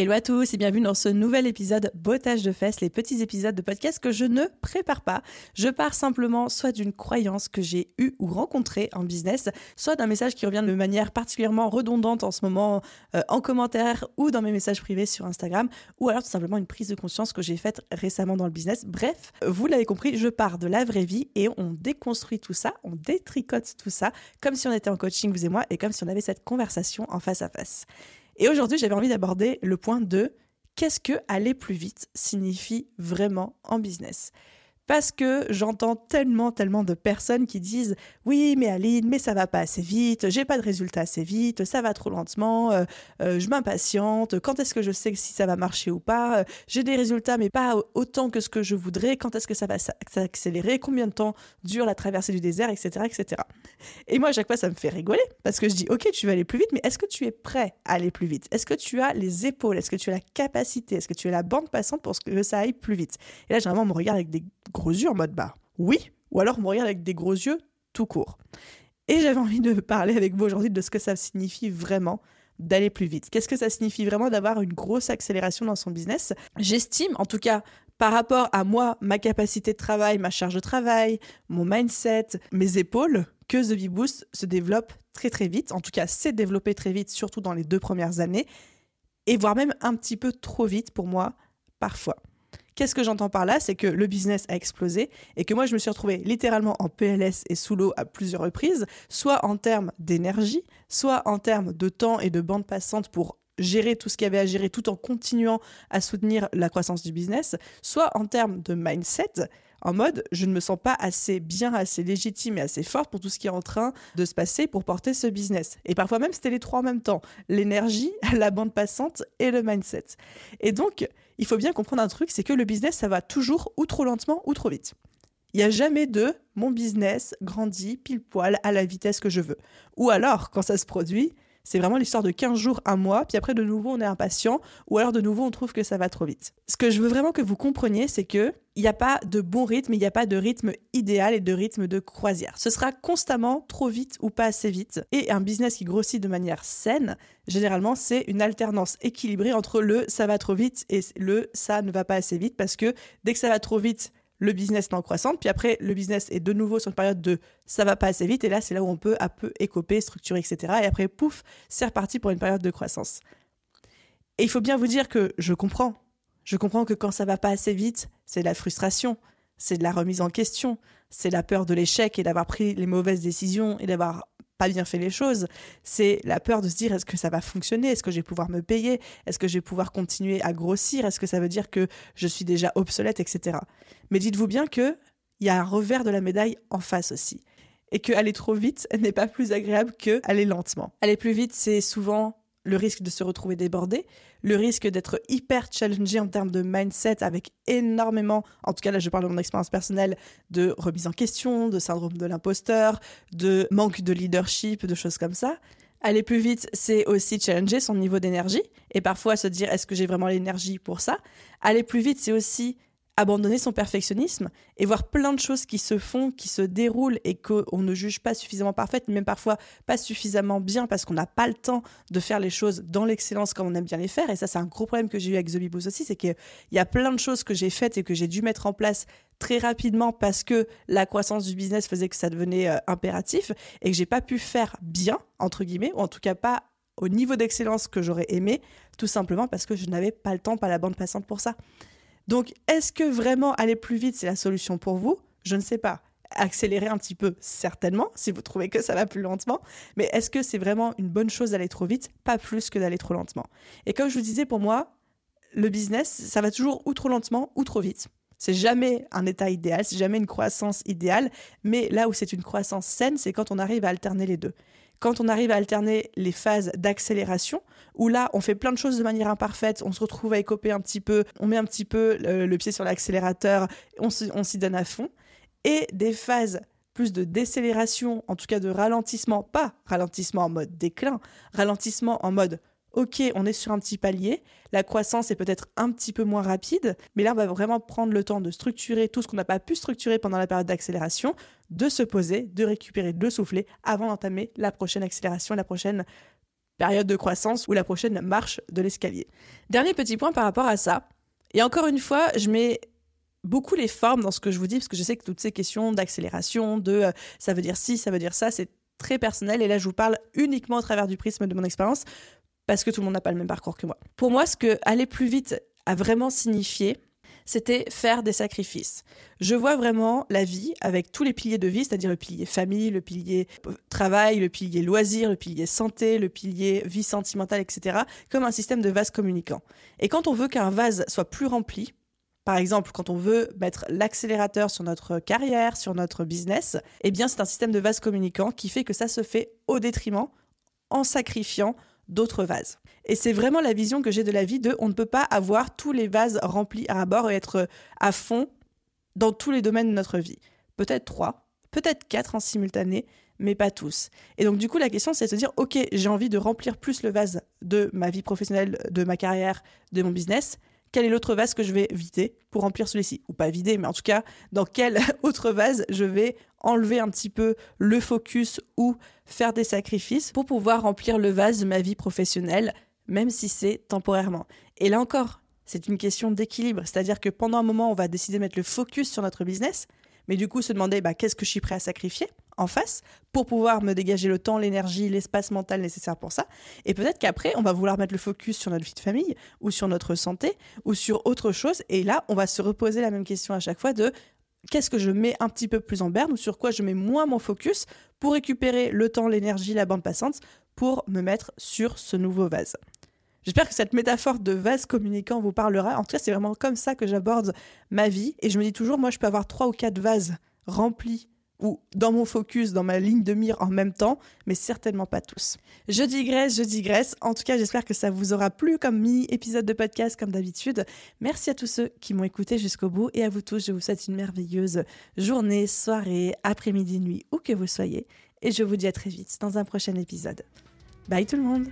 Hello à tous et bienvenue dans ce nouvel épisode Bottage de fesses, les petits épisodes de podcast que je ne prépare pas. Je pars simplement soit d'une croyance que j'ai eue ou rencontrée en business, soit d'un message qui revient de manière particulièrement redondante en ce moment euh, en commentaire ou dans mes messages privés sur Instagram, ou alors tout simplement une prise de conscience que j'ai faite récemment dans le business. Bref, vous l'avez compris, je pars de la vraie vie et on déconstruit tout ça, on détricote tout ça, comme si on était en coaching, vous et moi, et comme si on avait cette conversation en face à face. Et aujourd'hui, j'avais envie d'aborder le point de qu'est-ce que aller plus vite signifie vraiment en business? Parce que j'entends tellement, tellement de personnes qui disent oui, mais Aline, mais ça va pas assez vite, j'ai pas de résultat assez vite, ça va trop lentement, euh, euh, je m'impatiente, quand est-ce que je sais si ça va marcher ou pas, j'ai des résultats mais pas autant que ce que je voudrais, quand est-ce que ça va s'accélérer, combien de temps dure la traversée du désert, etc., etc. Et moi, à chaque fois, ça me fait rigoler parce que je dis ok, tu vas aller plus vite, mais est-ce que tu es prêt à aller plus vite? Est-ce que tu as les épaules? Est-ce que tu as la capacité? Est-ce que tu as la bande passante pour que ça aille plus vite? Et là, généralement, on me regarde avec des gros yeux en mode bah oui, ou alors regarde avec des gros yeux tout court. Et j'avais envie de parler avec vous aujourd'hui de ce que ça signifie vraiment d'aller plus vite. Qu'est-ce que ça signifie vraiment d'avoir une grosse accélération dans son business? J'estime, en tout cas par rapport à moi, ma capacité de travail, ma charge de travail, mon mindset, mes épaules, que The V-Boost se développe très très vite. En tout cas, s'est développé très vite, surtout dans les deux premières années, et voire même un petit peu trop vite pour moi parfois. Qu'est-ce que j'entends par là C'est que le business a explosé et que moi, je me suis retrouvée littéralement en PLS et sous l'eau à plusieurs reprises, soit en termes d'énergie, soit en termes de temps et de bande passante pour gérer tout ce qu'il y avait à gérer tout en continuant à soutenir la croissance du business, soit en termes de mindset, en mode je ne me sens pas assez bien, assez légitime et assez forte pour tout ce qui est en train de se passer pour porter ce business. Et parfois même c'était les trois en même temps, l'énergie, la bande passante et le mindset. Et donc il faut bien comprendre un truc, c'est que le business ça va toujours ou trop lentement ou trop vite. Il n'y a jamais de mon business grandit pile poil à la vitesse que je veux. Ou alors, quand ça se produit, c'est vraiment l'histoire de 15 jours, un mois, puis après de nouveau on est impatient, ou alors de nouveau on trouve que ça va trop vite. Ce que je veux vraiment que vous compreniez, c'est que il n'y a pas de bon rythme, il n'y a pas de rythme idéal et de rythme de croisière. Ce sera constamment trop vite ou pas assez vite. Et un business qui grossit de manière saine, généralement, c'est une alternance équilibrée entre le ça va trop vite et le ça ne va pas assez vite parce que dès que ça va trop vite, le business est en croissance, puis après, le business est de nouveau sur une période de ça va pas assez vite, et là, c'est là où on peut un peu écoper, structurer, etc. Et après, pouf, c'est reparti pour une période de croissance. Et il faut bien vous dire que je comprends. Je comprends que quand ça va pas assez vite, c'est de la frustration, c'est de la remise en question, c'est la peur de l'échec et d'avoir pris les mauvaises décisions et d'avoir pas bien fait les choses. C'est la peur de se dire est-ce que ça va fonctionner? Est-ce que je vais pouvoir me payer? Est-ce que je vais pouvoir continuer à grossir? Est-ce que ça veut dire que je suis déjà obsolète, etc. Mais dites-vous bien que il y a un revers de la médaille en face aussi. Et que aller trop vite n'est pas plus agréable que aller lentement. Aller plus vite, c'est souvent le risque de se retrouver débordé, le risque d'être hyper challengé en termes de mindset avec énormément, en tout cas là je parle de mon expérience personnelle, de remise en question, de syndrome de l'imposteur, de manque de leadership, de choses comme ça. Aller plus vite, c'est aussi challenger son niveau d'énergie et parfois se dire est-ce que j'ai vraiment l'énergie pour ça? Aller plus vite, c'est aussi abandonner son perfectionnisme et voir plein de choses qui se font, qui se déroulent et qu'on ne juge pas suffisamment parfaites, même parfois pas suffisamment bien parce qu'on n'a pas le temps de faire les choses dans l'excellence comme on aime bien les faire. Et ça, c'est un gros problème que j'ai eu avec The aussi, c'est qu'il y a plein de choses que j'ai faites et que j'ai dû mettre en place très rapidement parce que la croissance du business faisait que ça devenait euh, impératif et que j'ai pas pu faire bien, entre guillemets, ou en tout cas pas au niveau d'excellence que j'aurais aimé, tout simplement parce que je n'avais pas le temps, pas la bande passante pour ça. Donc, est-ce que vraiment aller plus vite, c'est la solution pour vous? Je ne sais pas. Accélérer un petit peu, certainement, si vous trouvez que ça va plus lentement. Mais est-ce que c'est vraiment une bonne chose d'aller trop vite? Pas plus que d'aller trop lentement. Et comme je vous disais, pour moi, le business, ça va toujours ou trop lentement ou trop vite. C'est jamais un état idéal, c'est jamais une croissance idéale, mais là où c'est une croissance saine, c'est quand on arrive à alterner les deux. Quand on arrive à alterner les phases d'accélération, où là, on fait plein de choses de manière imparfaite, on se retrouve à écoper un petit peu, on met un petit peu le, pied sur l'accélérateur, on s'y donne à fond, et des phases plus de décélération, en tout cas de ralentissement, pas ralentissement en mode déclin, ralentissement en mode ok, on est sur un petit palier, la croissance est peut-être un petit peu moins rapide, mais là, on va vraiment prendre le temps de structurer tout ce qu'on n'a pas pu structurer pendant la période d'accélération, de se poser, de récupérer, de souffler avant d'entamer la prochaine accélération, la prochaine période de croissance ou la prochaine marche de l'escalier. Dernier petit point par rapport à ça, et encore une fois, je mets beaucoup les formes dans ce que je vous dis, parce que je sais que toutes ces questions d'accélération, de euh, ça veut dire ci, ça veut dire ça, c'est très personnel. Et là, je vous parle uniquement à travers du prisme de mon expérience, parce que tout le monde n'a pas le même parcours que moi. Pour moi, ce que aller plus vite a vraiment signifié, c'était faire des sacrifices. Je vois vraiment la vie avec tous les piliers de vie, c'est-à-dire le pilier famille, le pilier travail, le pilier loisir, le pilier santé, le pilier vie sentimentale, etc., comme un système de vase communicant. Et quand on veut qu'un vase soit plus rempli, par exemple, quand on veut mettre l'accélérateur sur notre carrière, sur notre business, eh bien, c'est un système de vase communicant qui fait que ça se fait au détriment, en sacrifiant d'autres vases. Et c'est vraiment la vision que j'ai de la vie de on ne peut pas avoir tous les vases remplis à bord et être à fond dans tous les domaines de notre vie. Peut-être trois, peut-être quatre en simultané, mais pas tous. Et donc du coup, la question, c'est de se dire, ok, j'ai envie de remplir plus le vase de ma vie professionnelle, de ma carrière, de mon business, quel est l'autre vase que je vais vider pour remplir celui-ci Ou pas vider, mais en tout cas, dans quel autre vase je vais enlever un petit peu le focus ou faire des sacrifices pour pouvoir remplir le vase de ma vie professionnelle, même si c'est temporairement. Et là encore, c'est une question d'équilibre, c'est-à-dire que pendant un moment, on va décider de mettre le focus sur notre business, mais du coup se demander bah, qu'est-ce que je suis prêt à sacrifier? En face pour pouvoir me dégager le temps, l'énergie, l'espace mental nécessaire pour ça. Et peut-être qu'après, on va vouloir mettre le focus sur notre vie de famille ou sur notre santé ou sur autre chose. Et là, on va se reposer la même question à chaque fois de qu'est-ce que je mets un petit peu plus en berne ou sur quoi je mets moins mon focus pour récupérer le temps, l'énergie, la bande passante pour me mettre sur ce nouveau vase. J'espère que cette métaphore de vase communicant vous parlera. En tout cas, c'est vraiment comme ça que j'aborde ma vie. Et je me dis toujours, moi, je peux avoir trois ou quatre vases remplis ou dans mon focus, dans ma ligne de mire en même temps, mais certainement pas tous. Je digresse, je digresse. En tout cas, j'espère que ça vous aura plu comme mini-épisode de podcast comme d'habitude. Merci à tous ceux qui m'ont écouté jusqu'au bout et à vous tous, je vous souhaite une merveilleuse journée, soirée, après-midi, nuit, où que vous soyez. Et je vous dis à très vite dans un prochain épisode. Bye tout le monde